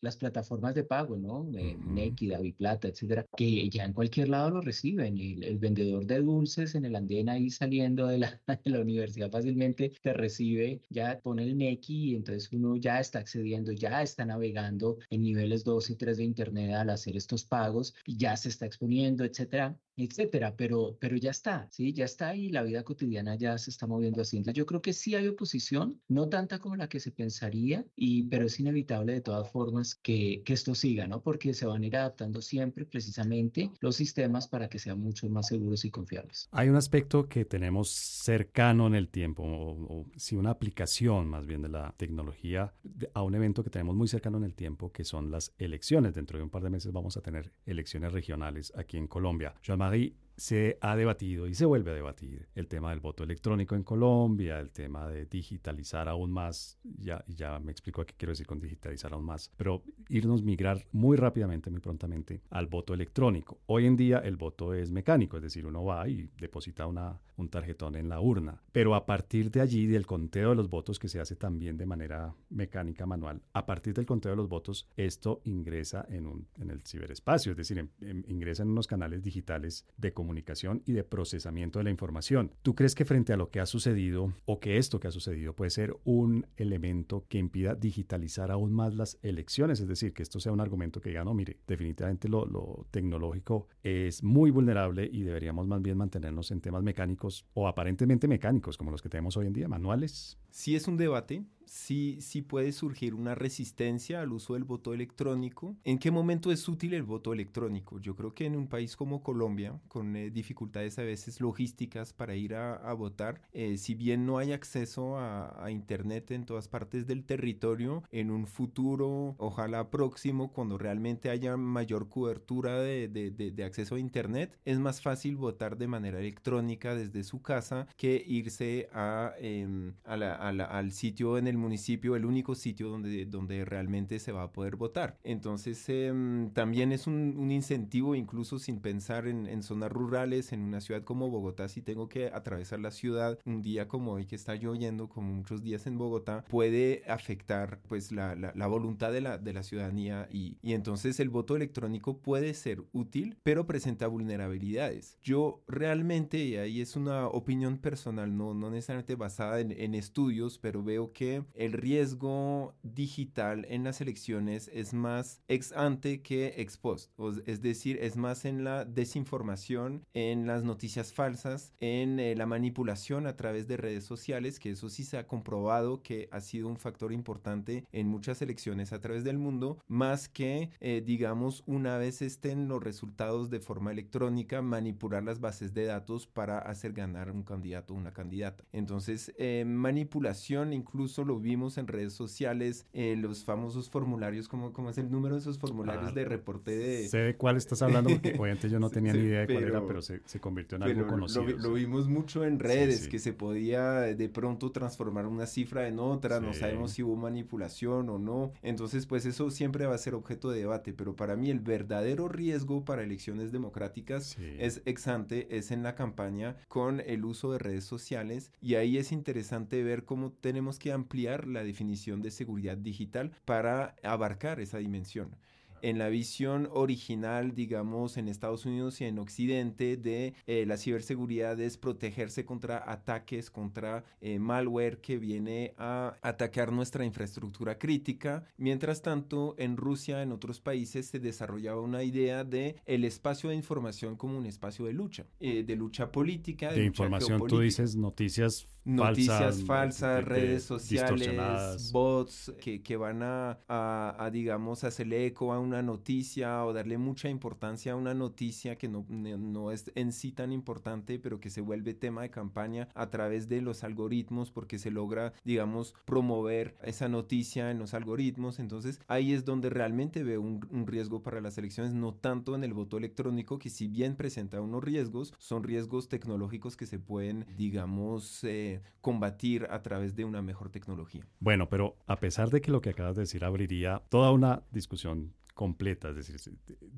las plataformas de pago, ¿no? Eh, Neki, Plata, etcétera, que ya en cualquier lado lo reciben. El, vendedor de dulces en el andén ahí saliendo de la, de la universidad fácilmente te recibe, ya pone el Neki y entonces uno ya está accediendo ya está navegando en niveles 2 y 3 de Internet al hacer estos pagos y ya se está exponiendo, etcétera etcétera, pero, pero ya está, ¿sí? Ya está y la vida cotidiana ya se está moviendo así. Entonces yo creo que sí hay oposición, no tanta como la que se pensaría, y, pero es inevitable de todas formas que, que esto siga, ¿no? Porque se van a ir adaptando siempre precisamente los sistemas para que sean mucho más seguros y confiables. Hay un aspecto que tenemos cercano en el tiempo, o, si una aplicación más bien de la tecnología a un evento que tenemos muy cercano en el tiempo, que son las elecciones. Dentro de un par de meses vamos a tener elecciones regionales aquí en Colombia. Marie se ha debatido y se vuelve a debatir el tema del voto electrónico en Colombia, el tema de digitalizar aún más, ya, ya me explico a qué quiero decir con digitalizar aún más, pero irnos migrar muy rápidamente, muy prontamente al voto electrónico. Hoy en día el voto es mecánico, es decir, uno va y deposita una, un tarjetón en la urna, pero a partir de allí, del conteo de los votos que se hace también de manera mecánica manual, a partir del conteo de los votos, esto ingresa en, un, en el ciberespacio, es decir, ingresa en unos canales digitales de comunicación comunicación y de procesamiento de la información. ¿Tú crees que frente a lo que ha sucedido o que esto que ha sucedido puede ser un elemento que impida digitalizar aún más las elecciones? Es decir, que esto sea un argumento que diga, no, mire, definitivamente lo, tecnológico es muy vulnerable y deberíamos más bien mantenernos en temas mecánicos o aparentemente mecánicos como los que tenemos hoy en día, manuales. Sí es un debate sí, sí puede surgir una resistencia al uso del voto electrónico. ¿En qué momento es útil el voto electrónico? Yo creo que en un país como Colombia, con eh, dificultades a veces logísticas para ir a, votar, eh, si bien no hay acceso a, Internet en todas partes del territorio, en un futuro, ojalá próximo, cuando realmente haya mayor cobertura de, de, acceso a Internet, es más fácil votar de manera electrónica desde su casa que irse a, em, al sitio en el municipio, el único sitio donde, donde realmente se va a poder votar. Entonces, em, también es un, un, incentivo, incluso sin pensar en, en, zonas rurales, en una ciudad como Bogotá, si tengo que atravesar la ciudad un día como hoy que está lloviendo, como muchos días en Bogotá, puede afectar pues la, la, voluntad de la, de la ciudadanía y, y entonces el voto electrónico puede ser útil, pero presenta vulnerabilidades. Yo realmente, y ahí es una opinión personal, no, no necesariamente basada en, en estudios, pero veo que el riesgo digital en las elecciones es más ex ante que ex post. Es decir, es más en la desinformación, en las noticias falsas, en eh, la manipulación a través de redes sociales, que eso sí se ha comprobado que ha sido un factor importante en muchas elecciones a través del mundo, más que, eh, digamos, una vez estén los resultados de forma electrónica, manipular las bases de datos para hacer ganar un candidato o una candidata. Entonces, eh, manipulación incluso lo vimos en redes sociales, eh, los famosos formularios, ¿cómo, ¿cómo, es el número de esos formularios ah, de reporte de... Sé de cuál estás hablando, porque obviamente yo no tenía ni idea de cuál era, pero se, se convirtió en algo conocido. Lo, vimos mucho en redes, que se podía de pronto transformar una cifra en otra, no sabemos si hubo manipulación o no, entonces pues eso siempre va a ser objeto de debate, pero para mí el verdadero riesgo para elecciones democráticas es ex ante, es en la campaña con el uso de redes sociales y ahí es interesante ver cómo tenemos que ampliar la definición de seguridad digital para abarcar esa dimensión en la visión original, digamos, en Estados Unidos y en Occidente de eh, la ciberseguridad es protegerse contra ataques, contra eh, malware que viene a atacar nuestra infraestructura crítica. Mientras tanto, en Rusia, en otros países, se desarrollaba una idea de el espacio de información como un espacio de lucha, eh, de lucha política. De, información, tú dices noticias noticias falsas, redes sociales, bots que, que van a, a, digamos, hacerle eco a una noticia o darle mucha importancia a una noticia que no, no es en sí tan importante, pero que se vuelve tema de campaña a través de los algoritmos porque se logra, digamos, promover esa noticia en los algoritmos. Entonces ahí es donde realmente veo un, un riesgo para las elecciones, no tanto en el voto electrónico, que si bien presenta unos riesgos, son riesgos tecnológicos que se pueden, digamos, eh, combatir a través de una mejor tecnología. Bueno, pero a pesar de que lo que acabas de decir abriría toda una discusión completa, es decir,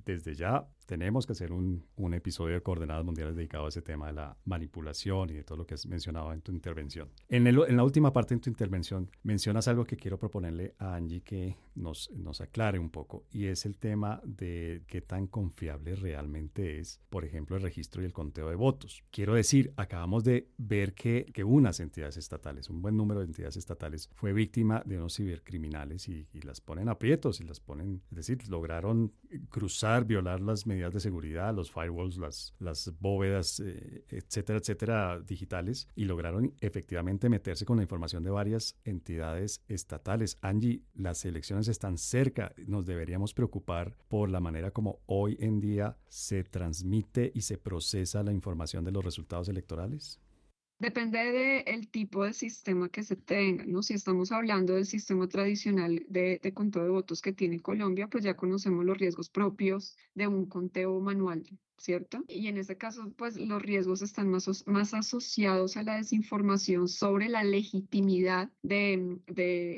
desde ya tenemos que hacer un, un, episodio de Coordenadas Mundiales dedicado a ese tema de la manipulación y de todo lo que has mencionado en tu intervención. En, el, en la última parte de tu intervención mencionas algo que quiero proponerle a Angie que nos, nos aclare un poco y es el tema de qué tan confiable realmente es, por ejemplo, el registro y el conteo de votos. Quiero decir, acabamos de ver que, que unas entidades estatales, un buen número de entidades estatales, fue víctima de unos cibercriminales y, y las ponen aprietos y las ponen, es decir, lograron cruzar, violar las medidas de seguridad, los firewalls, las, las bóvedas, eh, etcétera, etcétera, digitales, y lograron efectivamente meterse con la información de varias entidades estatales. Angie, las elecciones están cerca, nos deberíamos preocupar por la manera como hoy en día se transmite y se procesa la información de los resultados electorales. Depende del tipo de sistema que se tenga, ¿no? Si estamos hablando del sistema tradicional de, conteo de votos que tiene Colombia, pues ya conocemos los riesgos propios de un conteo manual, ¿cierto? Y en este caso, pues los riesgos están más, más asociados a la desinformación sobre la legitimidad de,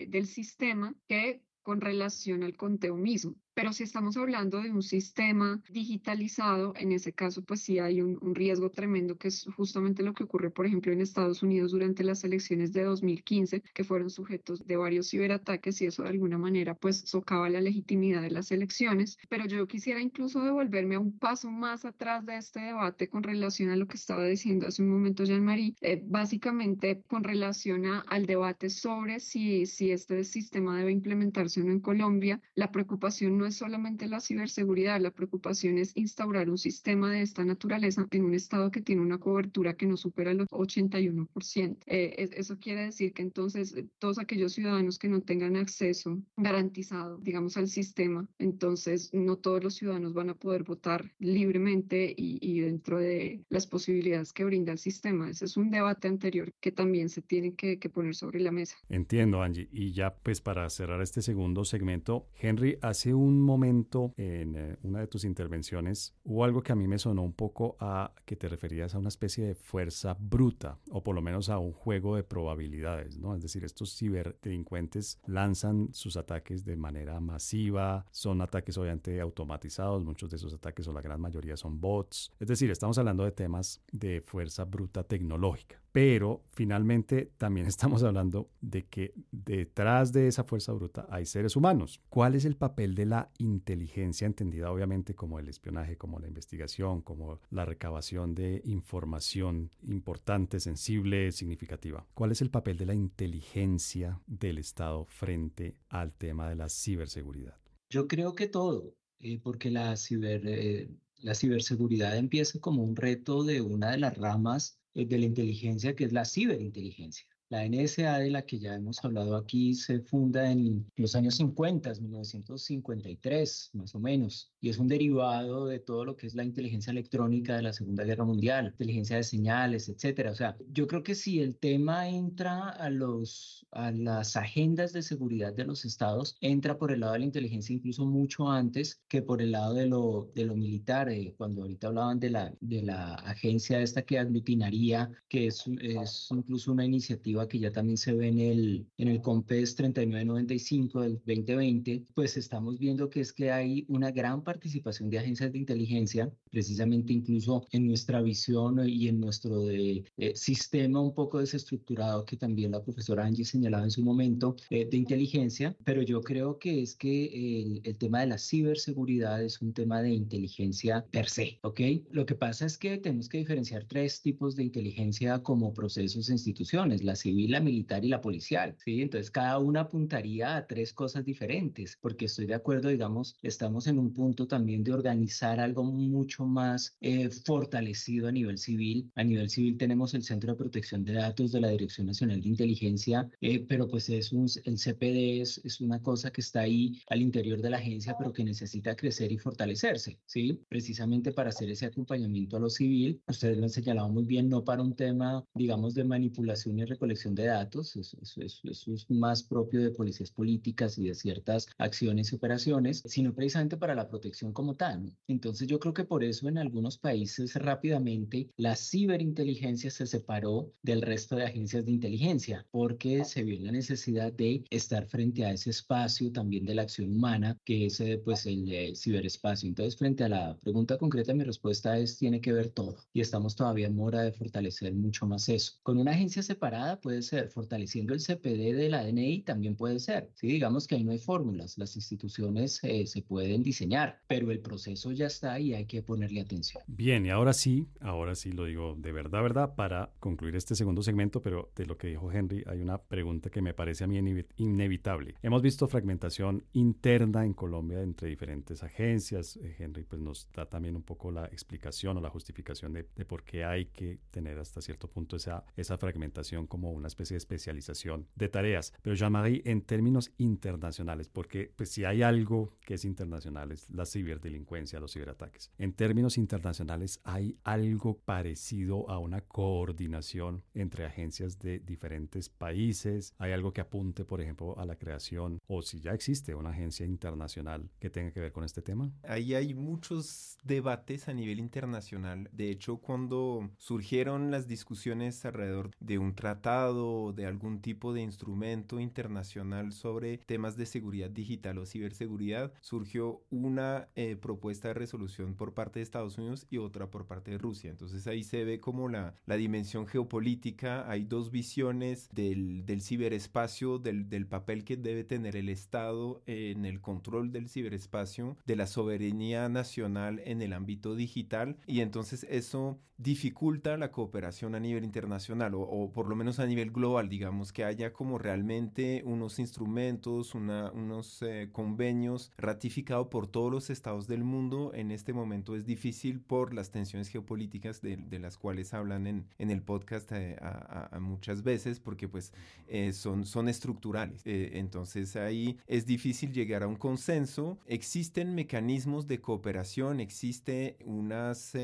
del sistema que con relación al conteo mismo. Pero si estamos hablando de un sistema digitalizado, en ese caso, pues sí hay un, riesgo tremendo, que es justamente lo que ocurre, por ejemplo, en Estados Unidos durante las elecciones de 2015, que fueron sujetos de varios ciberataques y eso de alguna manera, pues socava la legitimidad de las elecciones. Pero yo quisiera incluso devolverme a un paso más atrás de este debate con relación a lo que estaba diciendo hace un momento Jean-Marie, eh, básicamente con relación a, al debate sobre si, si este sistema debe implementarse o no en Colombia. La preocupación no es solamente la ciberseguridad, la preocupación es instaurar un sistema de esta naturaleza en un estado que tiene una cobertura que no supera el 81%. Eh, eso quiere decir que entonces eh, todos aquellos ciudadanos que no tengan acceso garantizado, digamos, al sistema, entonces no todos los ciudadanos van a poder votar libremente y, y dentro de las posibilidades que brinda el sistema. Ese es un debate anterior que también se tiene que, que poner sobre la mesa. Entiendo, Angie. Y ya pues para cerrar este segundo segmento, Henry, hace un momento en eh, una de tus intervenciones hubo algo que a mí me sonó un poco a que te referías a una especie de fuerza bruta o por lo menos a un juego de probabilidades, ¿no? Es decir, estos ciberdelincuentes lanzan sus ataques de manera masiva, son ataques obviamente automatizados, muchos de esos ataques o la gran mayoría son bots. Es decir, estamos hablando de temas de fuerza bruta tecnológica. Pero finalmente también estamos hablando de que detrás de esa fuerza bruta hay seres humanos. ¿Cuál es el papel de la inteligencia entendida obviamente como el espionaje, como la investigación, como la recabación de información importante, sensible, significativa? ¿Cuál es el papel de la inteligencia del Estado frente al tema de la ciberseguridad? Yo creo que todo, eh, porque la, ciber, eh, la ciberseguridad empieza como un reto de una de las ramas de la inteligencia, que es la ciberinteligencia. La NSA de la que ya hemos hablado aquí se funda en los años 50, 1953 más o menos, y es un derivado de todo lo que es la inteligencia electrónica de la Segunda Guerra Mundial, inteligencia de señales, etcétera. O sea, yo creo que si el tema entra a, los, a las agendas de seguridad de los estados, entra por el lado de la inteligencia incluso mucho antes que por el lado de lo, de lo militar. Eh, cuando ahorita hablaban de la, de la agencia esta que aglutinaría, que es, es incluso una iniciativa que ya también se ve en el, en el COMPES 3995 del 2020, pues estamos viendo que es que hay una gran participación de agencias de inteligencia, precisamente incluso en nuestra visión y en nuestro de, eh, sistema un poco desestructurado que también la profesora Angie señalaba en su momento eh, de inteligencia, pero yo creo que es que el, el tema de la ciberseguridad es un tema de inteligencia per se, ¿ok? Lo que pasa es que tenemos que diferenciar tres tipos de inteligencia como procesos e instituciones, la civil, la militar y la policial, ¿sí? Entonces cada una apuntaría a tres cosas diferentes, porque estoy de acuerdo, digamos, estamos en un punto también de organizar algo mucho más eh, fortalecido a nivel civil. A nivel civil tenemos el Centro de Protección de Datos de la Dirección Nacional de Inteligencia, eh, pero pues es un, el CPD es, es una cosa que está ahí al interior de la agencia, pero que necesita crecer y fortalecerse, ¿sí? Precisamente para hacer ese acompañamiento a lo civil, ustedes lo han señalado muy bien, no para un tema, digamos, de manipulación y recolección de datos, eso, es más propio de policías políticas y de ciertas acciones y operaciones, sino precisamente para la protección como tal. Entonces yo creo que por eso en algunos países rápidamente la ciberinteligencia se separó del resto de agencias de inteligencia, porque se vio la necesidad de estar frente a ese espacio también de la acción humana, que es eh, pues el, el ciberespacio. Entonces frente a la pregunta concreta, mi respuesta es tiene que ver todo y estamos todavía en mora de fortalecer mucho más eso. Con una agencia separada, puede ser, fortaleciendo el CPD de la DNI también puede ser. Sí, digamos que ahí no hay fórmulas, las instituciones eh, se pueden diseñar, pero el proceso ya está y hay que ponerle atención. Bien, y ahora sí, ahora sí lo digo de verdad, verdad, para concluir este segundo segmento, pero de lo que dijo Henry, hay una pregunta que me parece a mí inevitable. Hemos visto fragmentación interna en Colombia entre diferentes agencias. Eh, Henry pues nos da también un poco la explicación o la justificación de, de por qué hay que tener hasta cierto punto esa, esa fragmentación como una especie de especialización de tareas. Pero Jean-Marie, en términos internacionales, porque pues si hay algo que es internacional es la ciberdelincuencia, los ciberataques. En términos internacionales, ¿hay algo parecido a una coordinación entre agencias de diferentes países? ¿Hay algo que apunte, por ejemplo, a la creación o si ya existe una agencia internacional que tenga que ver con este tema? Ahí hay muchos debates a nivel internacional. De hecho, cuando surgieron las discusiones alrededor de un tratado, de algún tipo de instrumento internacional sobre temas de seguridad digital o ciberseguridad, surgió una eh, propuesta de resolución por parte de Estados Unidos y otra por parte de Rusia. Entonces ahí se ve como la, la dimensión geopolítica, hay dos visiones del, del ciberespacio, del, del papel que debe tener el Estado en el control del ciberespacio, de la soberanía nacional en el ámbito digital y entonces eso dificulta la cooperación a nivel internacional o, o por lo menos a nivel global, digamos, que haya como realmente unos instrumentos, una, unos eh, convenios ratificados por todos los estados del mundo. En este momento es difícil por las tensiones geopolíticas de, de las cuales hablan en, en el podcast eh, a, a, muchas veces, porque pues eh, son, son estructurales. entonces ahí es difícil llegar a un consenso. Existen mecanismos de cooperación, existe unas,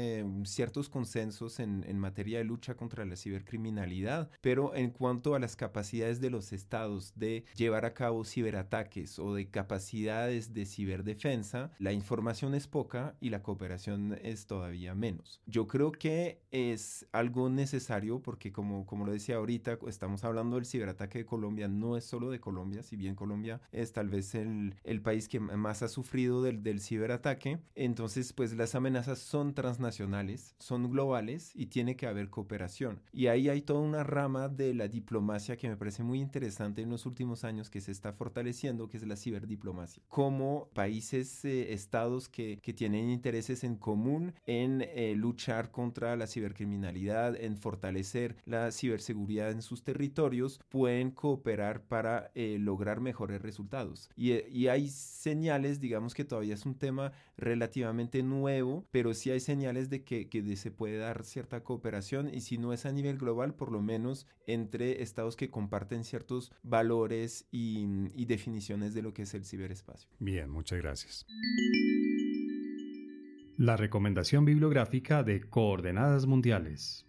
ciertos consensos en, en materia de lucha contra la cibercriminalidad, pero en cuanto a las capacidades de los estados de llevar a cabo ciberataques o de capacidades de ciberdefensa, la información es poca y la cooperación es todavía menos. Yo creo que es algo necesario porque como, como lo decía ahorita, estamos hablando del ciberataque de Colombia, no es solo de Colombia, si bien Colombia es tal vez el, el país que más ha sufrido del, del ciberataque, entonces pues las amenazas son transnacionales, son globales y tiene que haber cooperación. Y ahí hay toda una rama de la diplomacia que me parece muy interesante en los últimos años que se está fortaleciendo, que es la ciberdiplomacia. Como países, eh, estados que, que, tienen intereses en común en eh, luchar contra la cibercriminalidad, en fortalecer la ciberseguridad en sus territorios, pueden cooperar para eh, lograr mejores resultados. Y, y hay señales, digamos que todavía es un tema relativamente nuevo, pero sí hay señales de que, que se puede cierta cooperación y si no es a nivel global, por lo menos entre estados que comparten ciertos valores y definiciones de lo que es el ciberespacio. Bien, muchas gracias. La recomendación bibliográfica de Coordenadas Mundiales.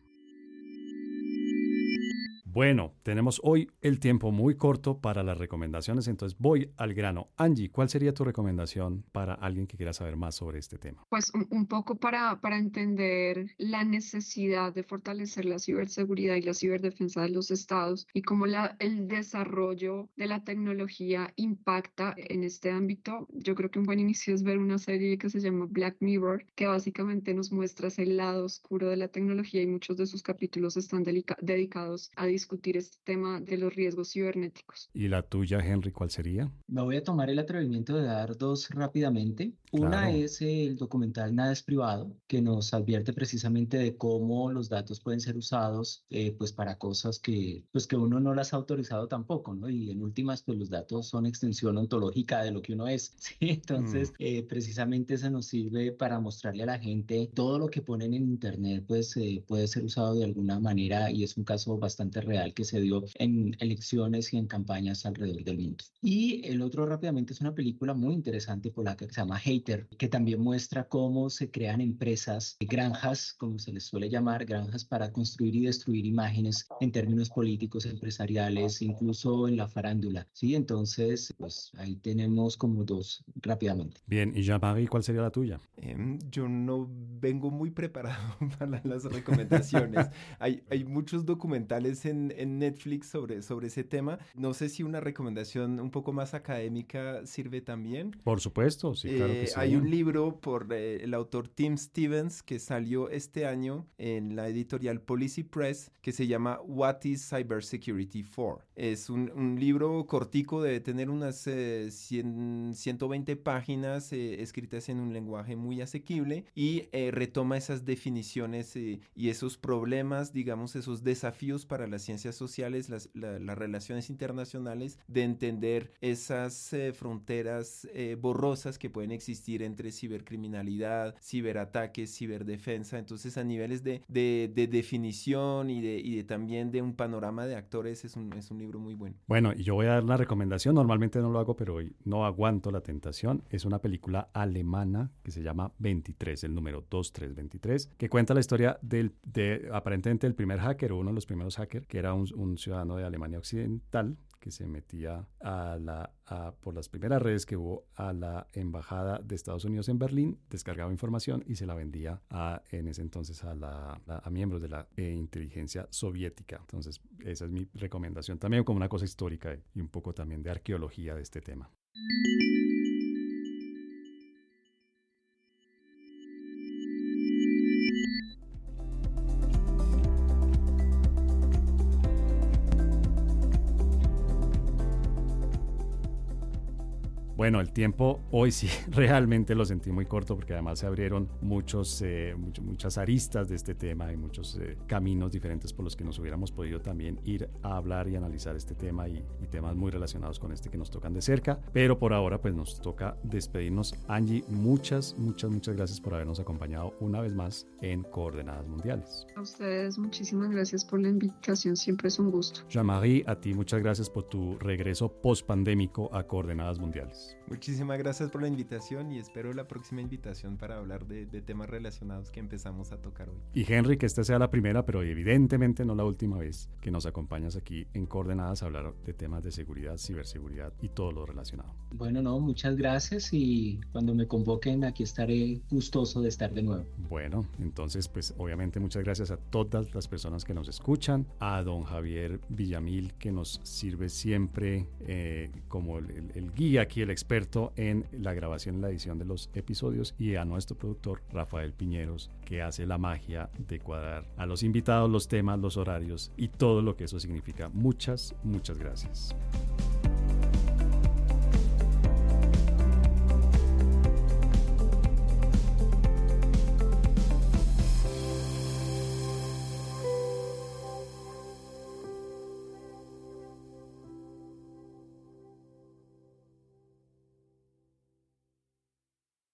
Bueno, tenemos hoy el tiempo muy corto para las recomendaciones, entonces voy al grano. Angie, ¿cuál sería tu recomendación para alguien que quiera saber más sobre este tema? Pues un, poco para, para entender la necesidad de fortalecer la ciberseguridad y la ciberdefensa de los estados y cómo la, el desarrollo de la tecnología impacta en este ámbito. Yo creo que un buen inicio es ver una serie que se llama Black Mirror, que básicamente nos muestra ese lado oscuro de la tecnología y muchos de sus capítulos están dedicados a discutir discutir este tema de los riesgos cibernéticos. ¿Y la tuya, Henry, cuál sería? Me voy a tomar el atrevimiento de dar dos rápidamente. Una es el documental Nada es privado, que nos advierte precisamente de cómo los datos pueden ser usados eh, pues para cosas que, pues que uno no las ha autorizado tampoco, ¿no? Y en últimas, pues los datos son extensión ontológica de lo que uno es, ¿sí? Entonces, mm. eh, precisamente eso nos sirve para mostrarle a la gente todo lo que ponen en Internet, pues eh, puede ser usado de alguna manera y es un caso bastante real que se dio en elecciones y en campañas alrededor del mundo. Y el otro rápidamente es una película muy interesante polaca que se llama Hater, que también muestra cómo se crean empresas, granjas, como se les suele llamar, granjas para construir y destruir imágenes en términos políticos, empresariales, incluso en la farándula. Sí, entonces, pues ahí tenemos como dos rápidamente. Bien, y Jean-Marie, ¿cuál sería la tuya? Em, yo no vengo muy preparado para las recomendaciones. hay, hay muchos documentales en, en, Netflix sobre, sobre ese tema. No sé si una recomendación un poco más académica sirve también. Por supuesto, sí, claro que eh, sí. Hay un libro por eh, el autor Tim Stevens que salió este año en la editorial Policy Press que se llama What is Cybersecurity for? Es un, un libro cortico, debe tener unas 100, eh, 120 páginas escritas en un lenguaje muy asequible y retoma esas definiciones y esos problemas, digamos, esos desafíos para la ciencia sociales, las, relaciones internacionales, de entender esas eh, fronteras eh, borrosas que pueden existir entre cibercriminalidad, ciberataques, ciberdefensa. Entonces, a niveles de, de, definición y de, y de, también de un panorama de actores, es un, es un libro muy bueno. Bueno, y yo voy a dar una recomendación. Normalmente no lo hago, pero hoy no aguanto la tentación. Es una película alemana que se llama 23, el número 2323, que cuenta la historia del, de aparentemente el primer hacker uno de los primeros hackers, que era un, ciudadano de Alemania Occidental que se metía a la, por las primeras redes que hubo a la embajada de Estados Unidos en Berlín, descargaba información y se la vendía a, en ese entonces a, la, a miembros de la eh, inteligencia soviética. Entonces, esa es mi recomendación también como una cosa histórica y un poco también de arqueología de este tema. Bueno, el tiempo hoy sí realmente lo sentí muy corto porque además se abrieron muchos, eh, muchas aristas de este tema y muchos eh, caminos diferentes por los que nos hubiéramos podido también ir a hablar y analizar este tema y, y, temas muy relacionados con este que nos tocan de cerca. Pero por ahora pues nos toca despedirnos. Angie, muchas, muchas, muchas gracias por habernos acompañado una vez más en Coordenadas Mundiales. A ustedes muchísimas gracias por la invitación, siempre es un gusto. Jean-Marie, a ti muchas gracias por tu regreso post pandémico a Coordenadas Mundiales. Muchísimas gracias por la invitación y espero la próxima invitación para hablar de, de temas relacionados que empezamos a tocar hoy. Y Henry, que esta sea la primera, pero evidentemente no la última vez que nos acompañas aquí en Coordenadas a hablar de temas de seguridad, ciberseguridad y todo lo relacionado. Bueno, no, muchas gracias y cuando me convoquen aquí estaré gustoso de estar de nuevo. Bueno, entonces pues obviamente muchas gracias a todas las personas que nos escuchan, a don Javier Villamil que nos sirve siempre eh, como el, el guía aquí, el experto en la grabación y la edición de los episodios y a nuestro productor Rafael Piñeros que hace la magia de cuadrar a los invitados los temas, los horarios y todo lo que eso significa. Muchas, muchas gracias.